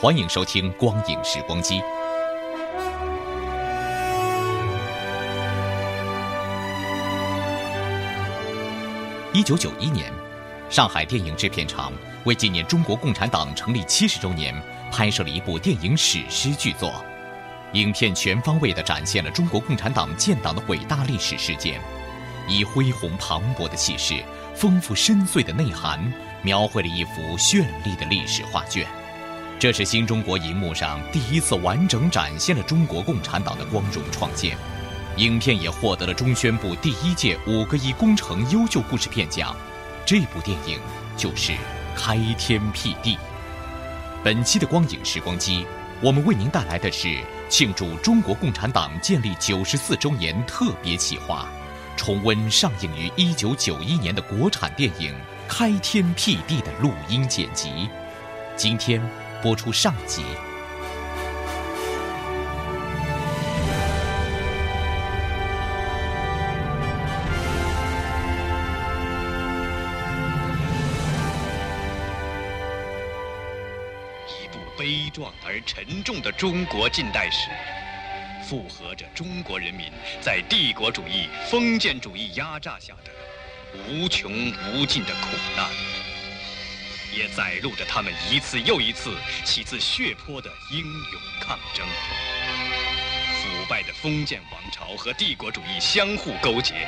欢迎收听《光影时光机》。一九九一年，上海电影制片厂为纪念中国共产党成立七十周年，拍摄了一部电影史诗巨作。影片全方位地展现了中国共产党建党的伟大历史事件，以恢宏磅礴的气势、丰富深邃的内涵，描绘了一幅绚丽的历史画卷。这是新中国银幕上第一次完整展现了中国共产党的光荣创建。影片也获得了中宣部第一届五个亿工程优秀故事片奖。这部电影就是《开天辟地》。本期的光影时光机，我们为您带来的是庆祝中国共产党建立九十四周年特别企划，重温上映于一九九一年的国产电影《开天辟地》的录音剪辑。今天播出上集。一部悲壮而沉重的中国近代史，复合着中国人民在帝国主义、封建主义压榨下的无穷无尽的苦难，也载录着他们一次又一次起自血泊的英勇抗争。腐败的封建王朝和帝国主义相互勾结，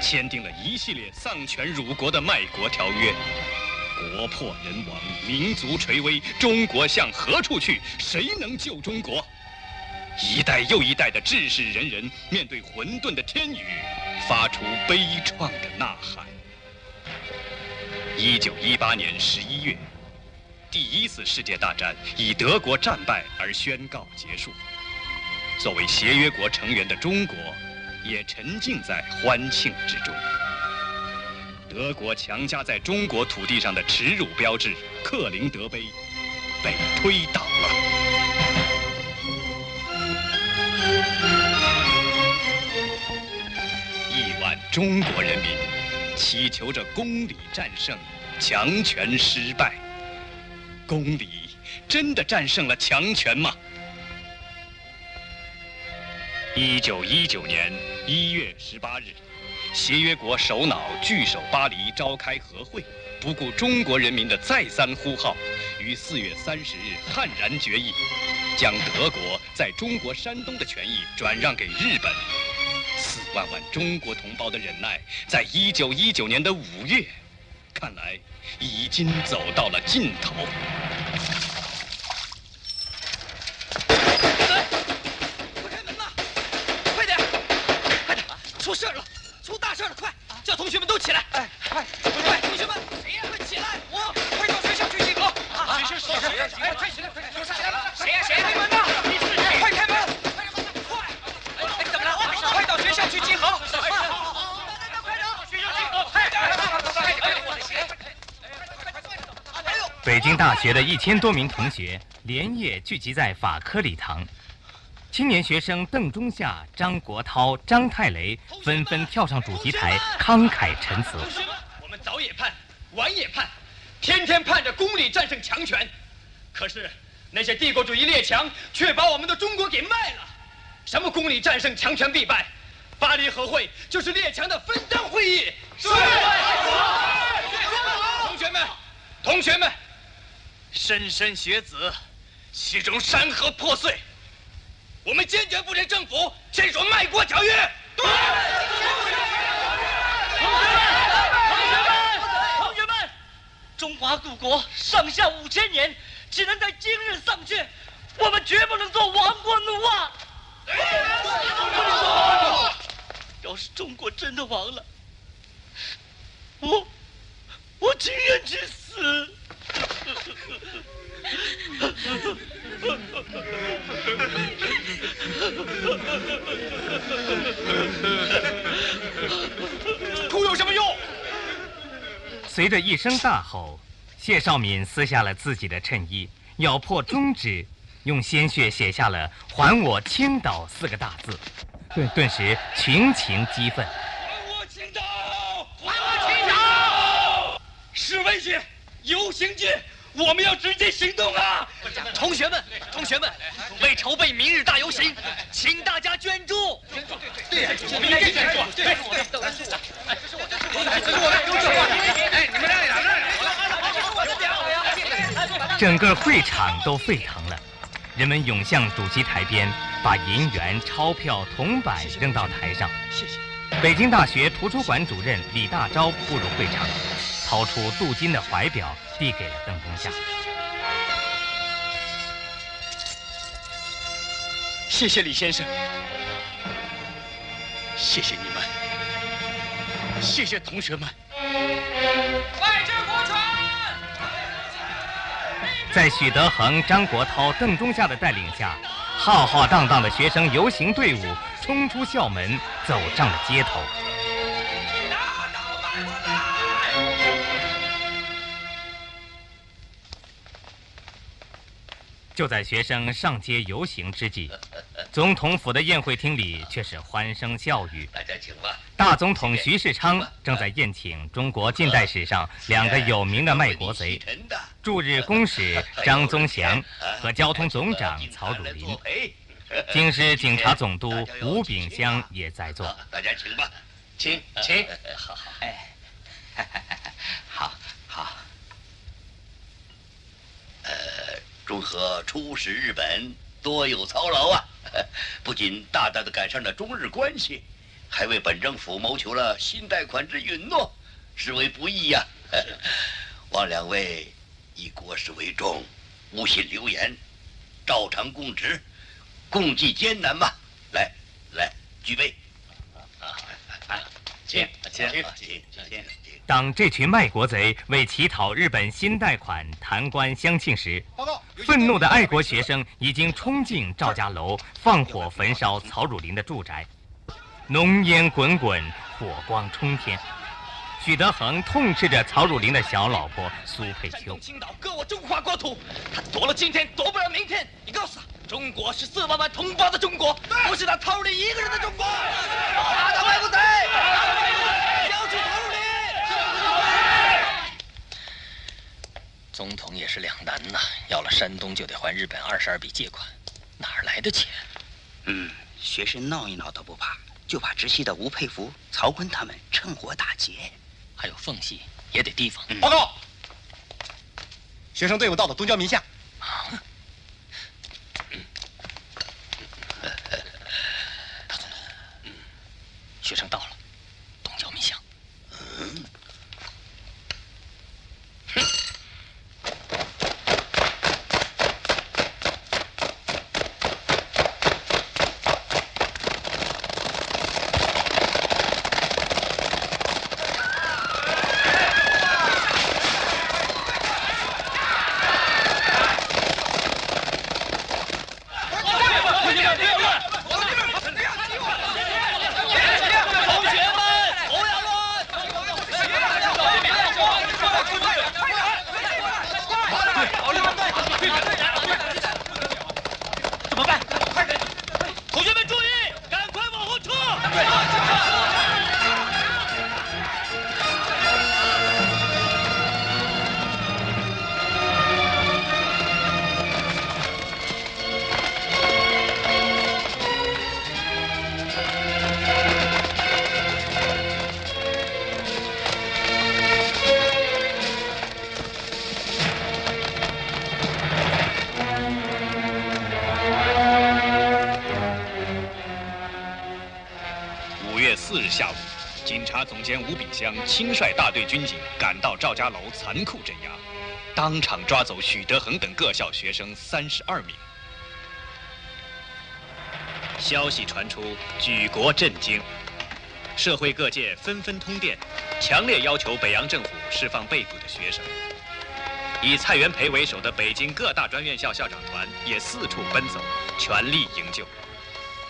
签订了一系列丧权辱国的卖国条约。国破人亡，民族垂危，中国向何处去？谁能救中国？一代又一代的志士仁人面对混沌的天宇，发出悲怆的呐喊。一九一八年十一月，第一次世界大战以德国战败而宣告结束。作为协约国成员的中国，也沉浸在欢庆之中。德国强加在中国土地上的耻辱标志——克林德碑，被推倒了。亿万中国人民祈求着公理战胜，强权失败。公理真的战胜了强权吗？一九一九年一月十八日。协约国首脑聚首巴黎，召开和会，不顾中国人民的再三呼号，于四月三十日悍然决议，将德国在中国山东的权益转让给日本。四万万中国同胞的忍耐，在一九一九年的五月，看来已经走到了尽头。快开门呐！快点，快点！出事了！出大事了！快叫同学们都起来！哎，快快，同学们，谁呀？快起来！我快到学校去集合！啊，学校谁呀？哎，快起来！快点！有啥来了？谁呀？谁？开门呐！你是谁？快开门！快开门！快！哎，怎么了？快到学校去集合！快点！快点！学校集合！快点！快点！我的鞋！北京大学的一千多名同学连夜聚集在法科礼堂。青年学生邓中夏、张国焘、张太雷纷纷跳上主席台，慷慨陈词。同学们，我们早也盼，晚也盼，天天盼着公理战胜强权，可是那些帝国主义列强却把我们的中国给卖了。什么公理战胜强权必败？巴黎和会就是列强的分赃会议。是。同学们，同学们，莘莘学子，其中山河破碎。我们坚决不跟政府签署卖国条约。对。同学们，同学们，同学们，中华古国上下五千年，只能在今日丧却，我们绝不能做亡国奴啊！要是中国真的亡了，我我情愿去死。哭有什么用？随着一声大吼，谢少敏撕下了自己的衬衣，咬破中指，用鲜血写下了“还我青岛”四个大字，顿顿时群情激愤。还我青岛！还我青岛！示威去，游行去！我们要直接行动啊！同学们，同学们，为筹备明日大游行，请大家捐助。捐助，对对对，我们应该捐助。对，是我的，这是我的，哎，这是我的，这是我的，这是我的，哎，你们让一让，让一整个会场都沸腾了，人们涌向主席台边，把银元、钞票、铜板扔到台上。谢谢。北京大学图书馆主任李大钊步入会场，掏出镀金的怀表。递给了邓中夏。谢谢李先生，谢谢你们，谢谢同学们。在许德恒、张国焘、邓中夏的带领下，浩浩荡荡的学生游行队伍冲出校门，走上了街头。就在学生上街游行之际，总统府的宴会厅里却是欢声笑语。大家请吧。大总统徐世昌正在宴请中国近代史上两个有名的卖国贼——驻日公使张宗祥和交通总长曹汝霖。京师警察总督吴炳湘也在座。大家请吧，请请。好好，哎，好好。呃。祝贺出使日本多有操劳啊！不仅大大的改善了中日关系，还为本政府谋求了新贷款之允诺，实为不易呀！望两位以国事为重，勿信流言，照常供职，共济艰难嘛！来，来，举杯！请，请，请，请。当这群卖国贼为乞讨日本新贷款弹冠相庆时，愤怒的爱国学生已经冲进赵家楼，放火焚烧曹汝霖的住宅，浓烟滚滚，火光冲天。许德恒痛斥着曹汝霖的小老婆苏佩秋：“青岛割我中华国土，他夺了今天，夺不了明天。你告诉他，中国是四万万同胞的中国，不是他曹汝霖一个人的中国。”打倒卖国贼！总统也是两难呐，要了山东就得还日本二十二笔借款，哪儿来的钱？嗯，学生闹一闹都不怕，就怕直系的吴佩孚、曹锟他们趁火打劫，还有缝隙也得提防。报告，学生队伍到了东郊民巷。大总统，学生到了察总监吴炳湘亲率大队军警赶到赵家楼，残酷镇压，当场抓走许德恒等各校学生三十二名。消息传出，举国震惊，社会各界纷纷通电，强烈要求北洋政府释放被捕的学生。以蔡元培为首的北京各大专院校校长团也四处奔走，全力营救。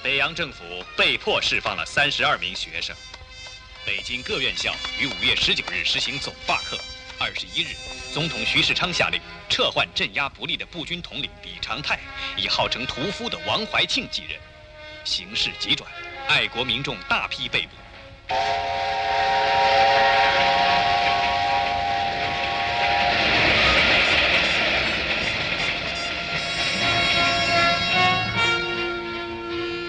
北洋政府被迫释放了三十二名学生。北京各院校于五月十九日实行总罢课。二十一日，总统徐世昌下令撤换镇压不力的步军统领李长泰，以号称屠夫的王怀庆继任。形势急转，爱国民众大批被捕。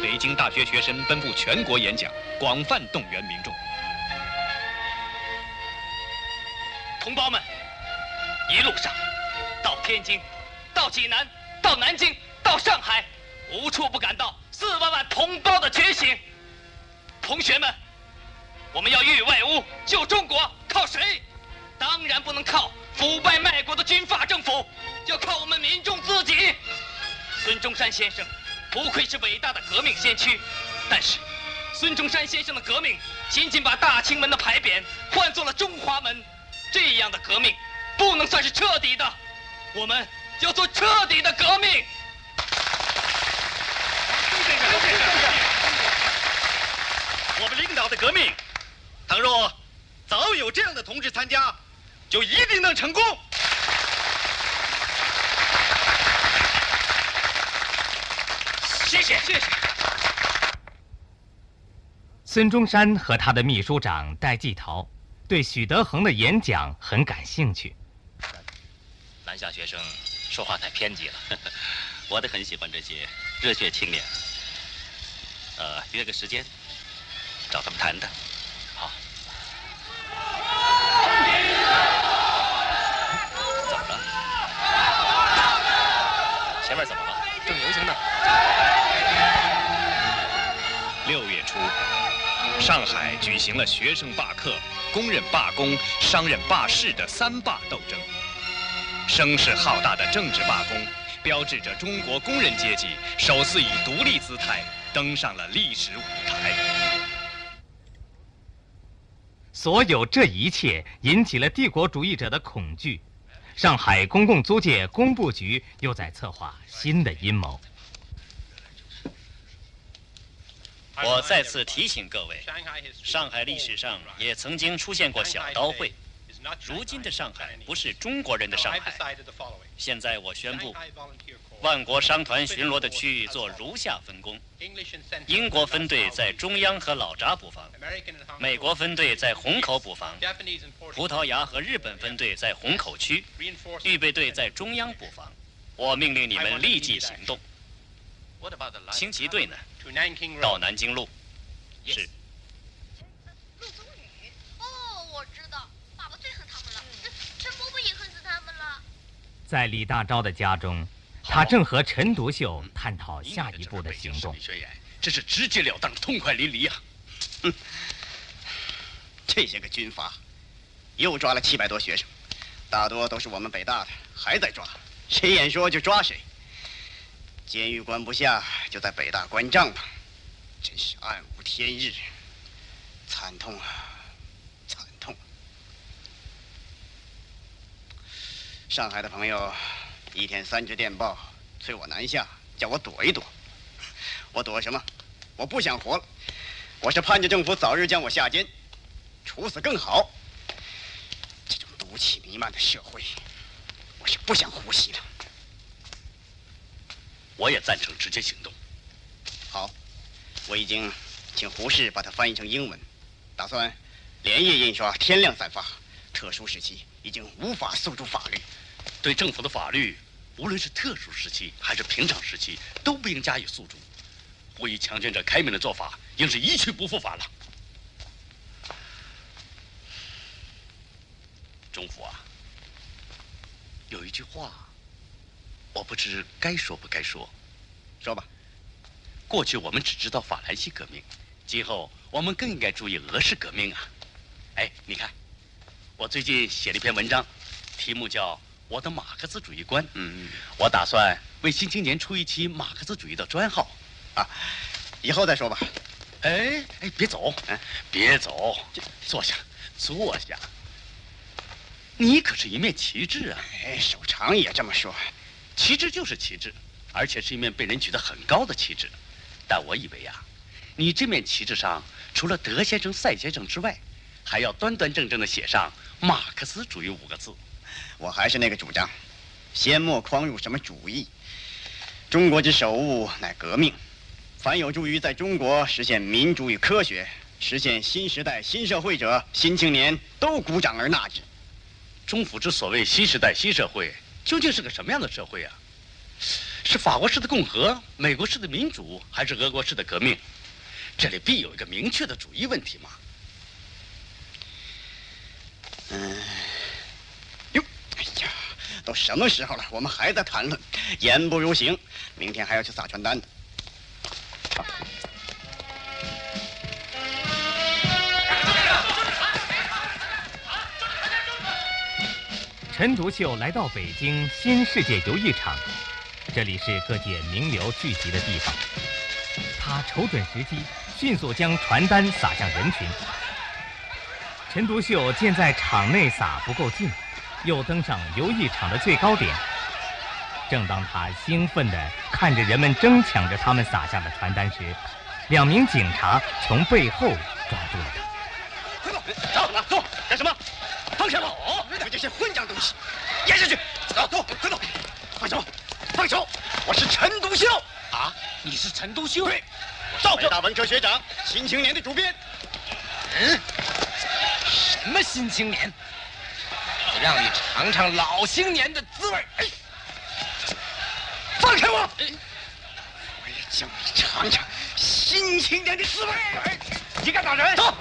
北京大学学生奔赴全国演讲，广泛动员民众。同胞们，一路上，到天津，到济南，到南京，到上海，无处不感到四万万同胞的觉醒。同学们，我们要御外侮救中国，靠谁？当然不能靠腐败卖国的军阀政府，要靠我们民众自己。孙中山先生不愧是伟大的革命先驱，但是孙中山先生的革命仅仅把大清门的牌匾换作了中华门，这样的革命不能算是彻底的。我们要做彻底的革命。我们领导的革命，倘若早有这样的同志参加，就一定能成功。谢谢，谢谢。孙中山和他的秘书长戴季陶对许德恒的演讲很感兴趣。南下学生说话太偏激了，我都很喜欢这些热血青年。呃，约个时间找他们谈谈。好。怎么了？前面怎么了？正游行呢。六月初，上海举行了学生罢课、工人罢工、商人罢市的三罢斗争。声势浩大的政治罢工，标志着中国工人阶级首次以独立姿态登上了历史舞台。所有这一切引起了帝国主义者的恐惧。上海公共租界工部局又在策划新的阴谋。我再次提醒各位，上海历史上也曾经出现过小刀会。如今的上海不是中国人的上海。现在我宣布，万国商团巡逻的区域做如下分工：英国分队在中央和老闸布防，美国分队在虹口布防，葡萄牙和日本分队在虹口区，预备队在中央布防。我命令你们立即行动。轻骑队呢？到南京路。是。陆宗宇，哦，我知道，爸爸最恨他们了。陈伯伯也恨死他们了。在李大钊的家中，他正和陈独秀探讨下一步的行动。这是直截了当、痛快淋漓啊！哼，这些个军阀又抓了七百多学生，大多都是我们北大的，还在抓，谁演说就抓谁。监狱关不下，就在北大关帐篷，真是暗无天日，惨痛啊，惨痛！上海的朋友一天三支电报，催我南下，叫我躲一躲。我躲什么？我不想活了，我是盼着政府早日将我下监，处死更好。这种毒气弥漫的社会，我是不想呼吸的。我也赞成直接行动。好，我已经请胡适把它翻译成英文，打算连夜印刷，天亮散发。特殊时期已经无法诉诸法律，对政府的法律，无论是特殊时期还是平常时期，都不应加以诉诸。呼吁强权者开明的做法，应是一去不复返了。中府啊，有一句话。我不知该说不该说，说吧。过去我们只知道法兰西革命，今后我们更应该注意俄式革命啊！哎，你看，我最近写了一篇文章，题目叫《我的马克思主义观》。嗯，我打算为《新青年》出一期马克思主义的专号。啊，以后再说吧。哎哎，别走，别走，坐下，坐下。你可是一面旗帜啊！哎，首长也这么说。旗帜就是旗帜，而且是一面被人举得很高的旗帜。但我以为呀，你这面旗帜上除了德先生、赛先生之外，还要端端正正的写上“马克思主义”五个字。我还是那个主张，先莫框入什么主义。中国之首务乃革命，凡有助于在中国实现民主与科学、实现新时代新社会者，新青年都鼓掌而纳之。中府之所谓新时代新社会，究竟是个什么样的社会啊？是法国式的共和、美国式的民主，还是俄国式的革命？这里必有一个明确的主义问题嘛。嗯，哟，哎呀，都什么时候了，我们还在谈论，言不如行。明天还要去撒传单呢。陈独秀来到北京新世界游艺场，这里是各界名流聚集的地方。他瞅准时机，迅速将传单撒向人群。陈独秀见在场内撒不够劲，又登上游艺场的最高点。正当他兴奋地看着人们争抢着他们撒下的传单时，两名警察从背后抓住了他。快走，走，走，干什么？放下我！你这些混账东西，咽下去！走，走，快走！放手，放手！我是陈独秀啊！你是陈独秀？对，我是北大文科学长，新青年的主编。嗯？什么新青年？我让你尝尝老青年的滋味！哎，放开我！我也叫你尝尝新青年的滋味！你敢打人？走，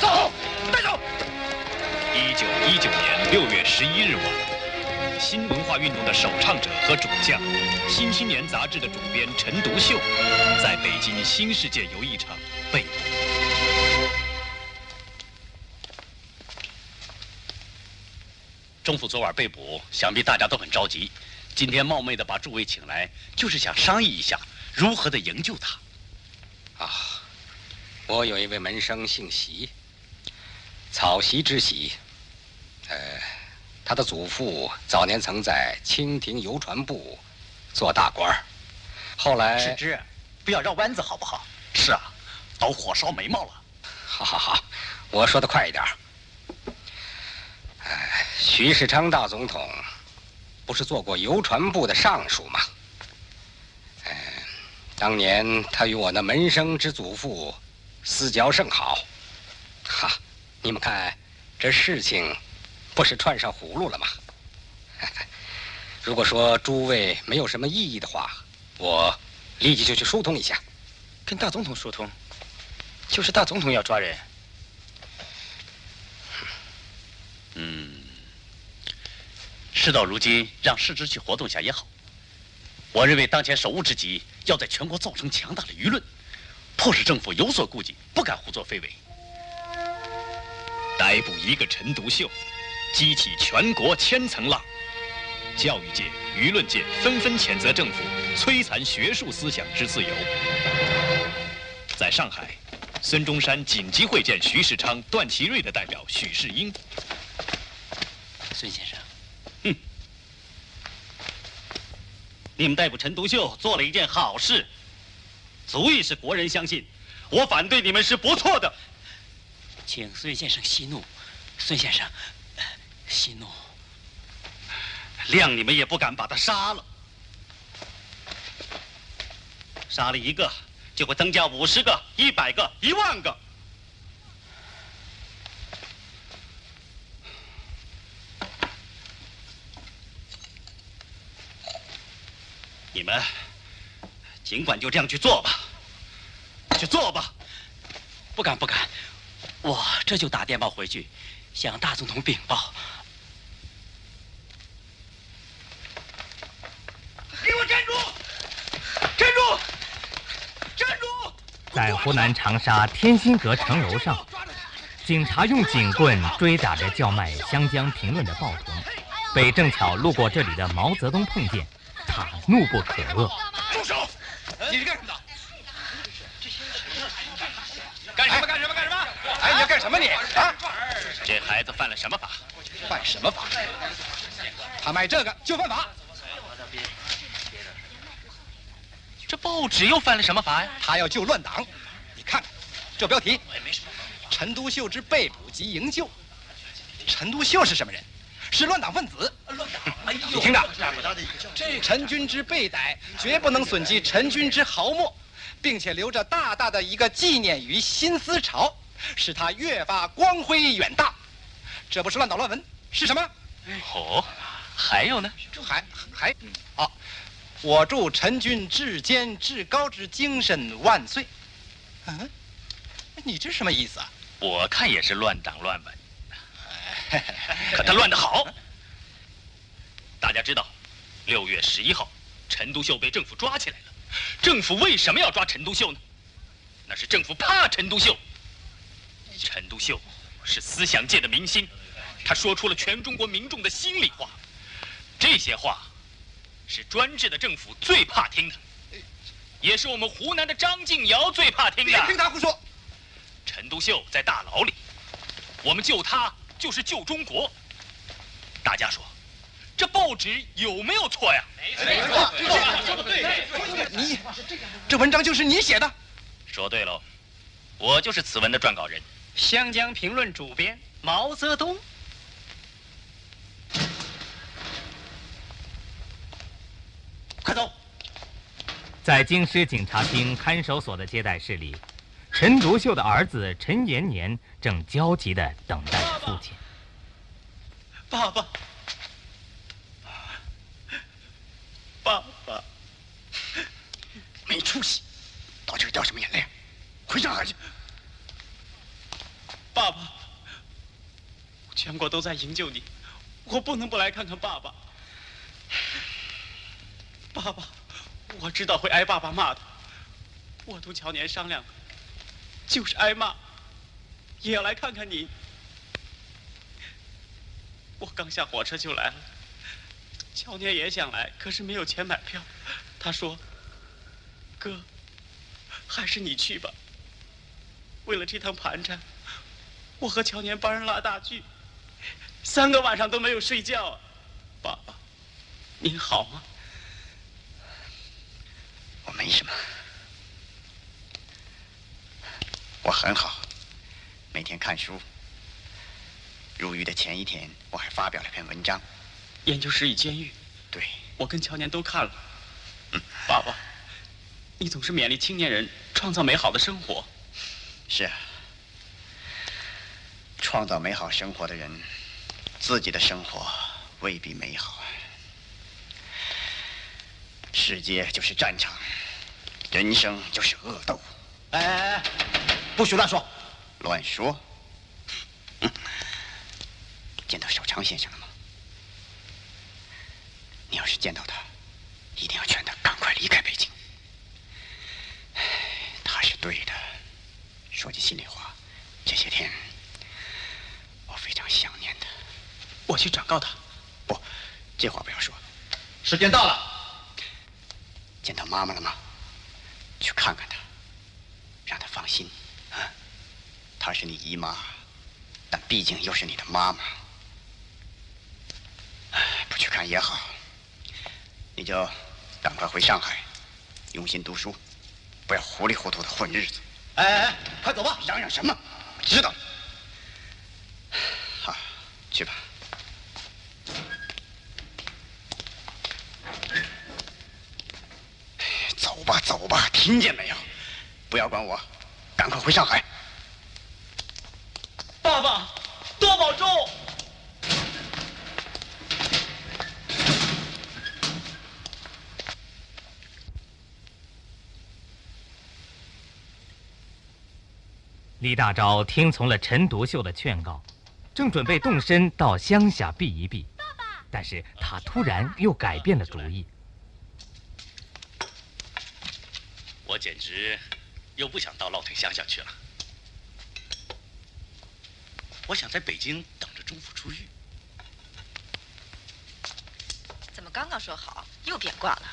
走，带走！一九一九年六月十一日晚，新文化运动的首倡者和主将，《新青年》杂志的主编陈独秀，在北京新世界游艺场被捕。中府昨晚被捕，想必大家都很着急。今天冒昧的把诸位请来，就是想商议一下如何的营救他。啊，我有一位门生姓席，草席之席。呃，他的祖父早年曾在清廷邮传部做大官后来史之，不要绕弯子好不好？是啊，都火烧眉毛了。好好好，我说的快一点。哎，徐世昌大总统不是做过邮传部的尚书吗？嗯，当年他与我那门生之祖父私交甚好。哈，你们看这事情。不是串上葫芦了吗？如果说诸位没有什么异议的话，我立即就去疏通一下，跟大总统疏通。就是大总统要抓人。嗯，事到如今，让世侄去活动一下也好。我认为当前首务之急，要在全国造成强大的舆论，迫使政府有所顾忌，不敢胡作非为。逮捕一个陈独秀。激起全国千层浪，教育界、舆论界纷纷谴责政府摧残学术思想之自由。在上海，孙中山紧急会见徐世昌、段祺瑞的代表许世英。孙先生，哼，你们逮捕陈独秀做了一件好事，足以使国人相信，我反对你们是不错的。请孙先生息怒，孙先生。息怒，谅你们也不敢把他杀了。杀了一个，就会增加五十个、一百个、一万个。你们尽管就这样去做吧，去做吧。不敢，不敢，我这就打电报回去，向大总统禀报。给我站住！站住！站住在湖南长沙天心阁城楼上，警察用警棍追打着叫卖《湘江评论》的报童，被正巧路过这里的毛泽东碰见，他怒不可遏。住手！你是干什么的？干什么？干什么？干什么？哎，你要干什么你？啊？这孩子犯了什么法？犯什么法？他卖这个就犯法。这报纸又犯了什么法呀？他要救乱党。你看看这标题：陈独秀之被捕及营救。陈独秀是什么人？是乱党分子。乱党你听着，这陈军之被逮，绝不能损及陈军之毫末，并且留着大大的一个纪念于新思潮，使他越发光辉远大。这不是乱党乱文是什么？哦，还有呢？还还啊！我祝陈君至坚至高之精神万岁。嗯，你这什么意思啊？我看也是乱党乱文，可他乱得好。大家知道，六月十一号，陈独秀被政府抓起来了。政府为什么要抓陈独秀呢？那是政府怕陈独秀。陈独秀是思想界的明星，他说出了全中国民众的心里话。这些话。是专制的政府最怕听的，也是我们湖南的张敬尧最怕听的。别听他胡说。陈独秀在大牢里，我们救他就是救中国。大家说，这报纸有没有错呀？没错，说的对。你，这文章就是你写的？说对喽，我就是此文的撰稿人，《湘江评论》主编毛泽东。快走！在京师警察厅看守所的接待室里，陈独秀的儿子陈延年正焦急地等待着父亲。爸爸，爸爸，没出息，到这儿掉什么眼泪？回上海去！爸爸，全国都在营救你，我不能不来看看爸爸。爸爸，我知道会挨爸爸骂的。我同乔年商量，就是挨骂，也要来看看你。我刚下火车就来了。乔年也想来，可是没有钱买票。他说：“哥，还是你去吧。”为了这趟盘缠，我和乔年帮人拉大锯，三个晚上都没有睡觉。爸爸，您好吗？我没什么，我很好，每天看书。入狱的前一天，我还发表了篇文章，《研究室与监狱》。对，我跟乔年都看了。嗯，爸爸，你总是勉励青年人创造美好的生活。是啊，创造美好生活的人，自己的生活未必美好。世界就是战场，人生就是恶斗。哎哎哎，不许乱说！乱说？见到小昌先生了吗？你要是见到他，一定要劝他赶快离开北京。他是对的。说句心里话，这些天我非常想念他。我去转告他。不，这话不要说。时间到了。见到妈妈了吗？去看看她，让她放心。啊，她是你姨妈，但毕竟又是你的妈妈。不去看也好，你就赶快回上海，用心读书，不要糊里糊涂的混日子。哎哎哎，快走吧！嚷嚷什么？我知道。好，去吧。吧，走吧，听见没有？不要管我，赶快回上海。爸爸，多保重。李大钊听从了陈独秀的劝告，正准备动身到乡下避一避，但是他突然又改变了主意。我简直又不想到老腿乡下去了。我想在北京等着中府出狱。怎么刚刚说好，又变卦了？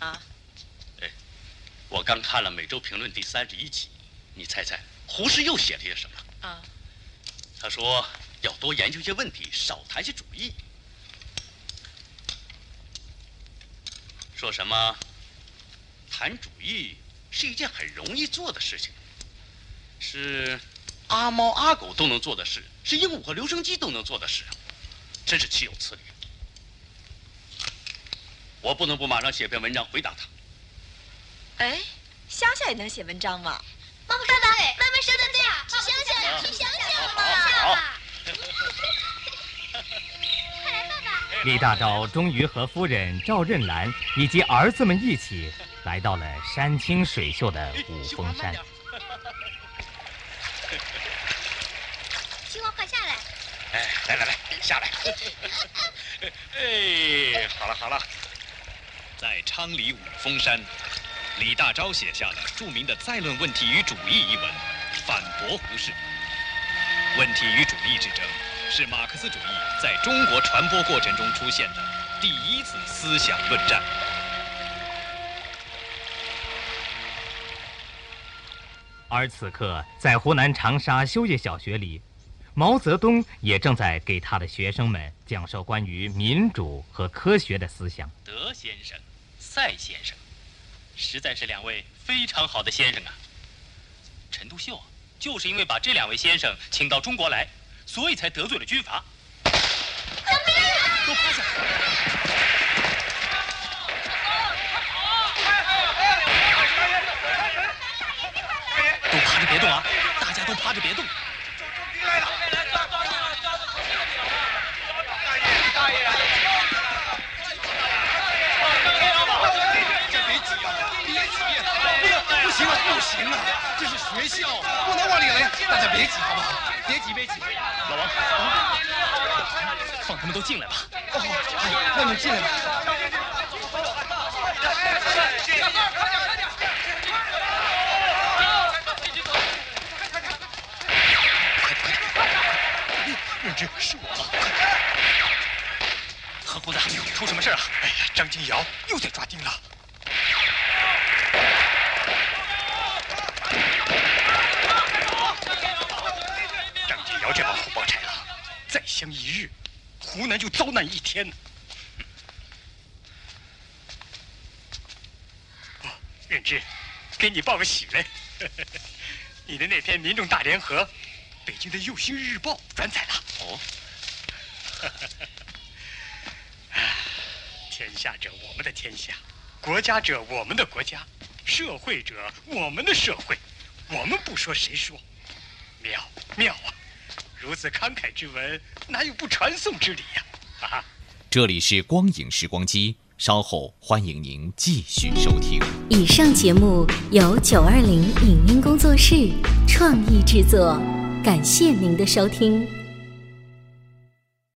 啊？哎，我刚看了《每周评论》第三十一期，你猜猜胡适又写了些什么？啊？他说要多研究些问题，少谈些主义。说什么？谈主义是一件很容易做的事情，是阿猫阿狗都能做的事，是鹦鹉和留声机都能做的事，真是岂有此理！我不能不马上写篇文章回答他。哎，乡下也能写文章吗？妈妈，爸爸，妈妈说的对啊，去乡下，去乡下嘛！李 大钊终于和夫人赵任兰以及儿子们一起来到了山清水秀的五峰山。青蛙，快下来！哎，来来来，下来！哎，好了好了，在昌黎五峰山，李大钊写下了著名的《再论问题与主义》一文，反驳胡适。问题与主义之争。是马克思主义在中国传播过程中出现的第一次思想论战。而此刻，在湖南长沙修业小学里，毛泽东也正在给他的学生们讲授关于民主和科学的思想。德先生、赛先生，实在是两位非常好的先生啊！陈独秀就是因为把这两位先生请到中国来。所以才得罪了军阀。都趴下！都趴着别动啊！大家都趴着别动。来了！行了，不行了！这是学校，不能往里来。大家别挤，好不好？别挤，别挤。老王，放他们都进来吧。哦，让你们进来吧。任之，是我。何胡子，出什么事啊？哎呀，张金尧又在抓丁了。张金瑶这帮虎豹豺狼，再相一日，湖南就遭难一天。哦，任之，给你报个喜嘞！你的那篇《民众大联合》，北京的《右星日报》转载了。哦。天下者我们的天下，国家者我们的国家，社会者我们的社会，我们不说谁说？妙妙啊！如此慷慨之文，哪有不传颂之理呀？哈哈！这里是光影时光机，稍后欢迎您继续收听。以上节目由九二零影音工作室创意制作，感谢您的收听。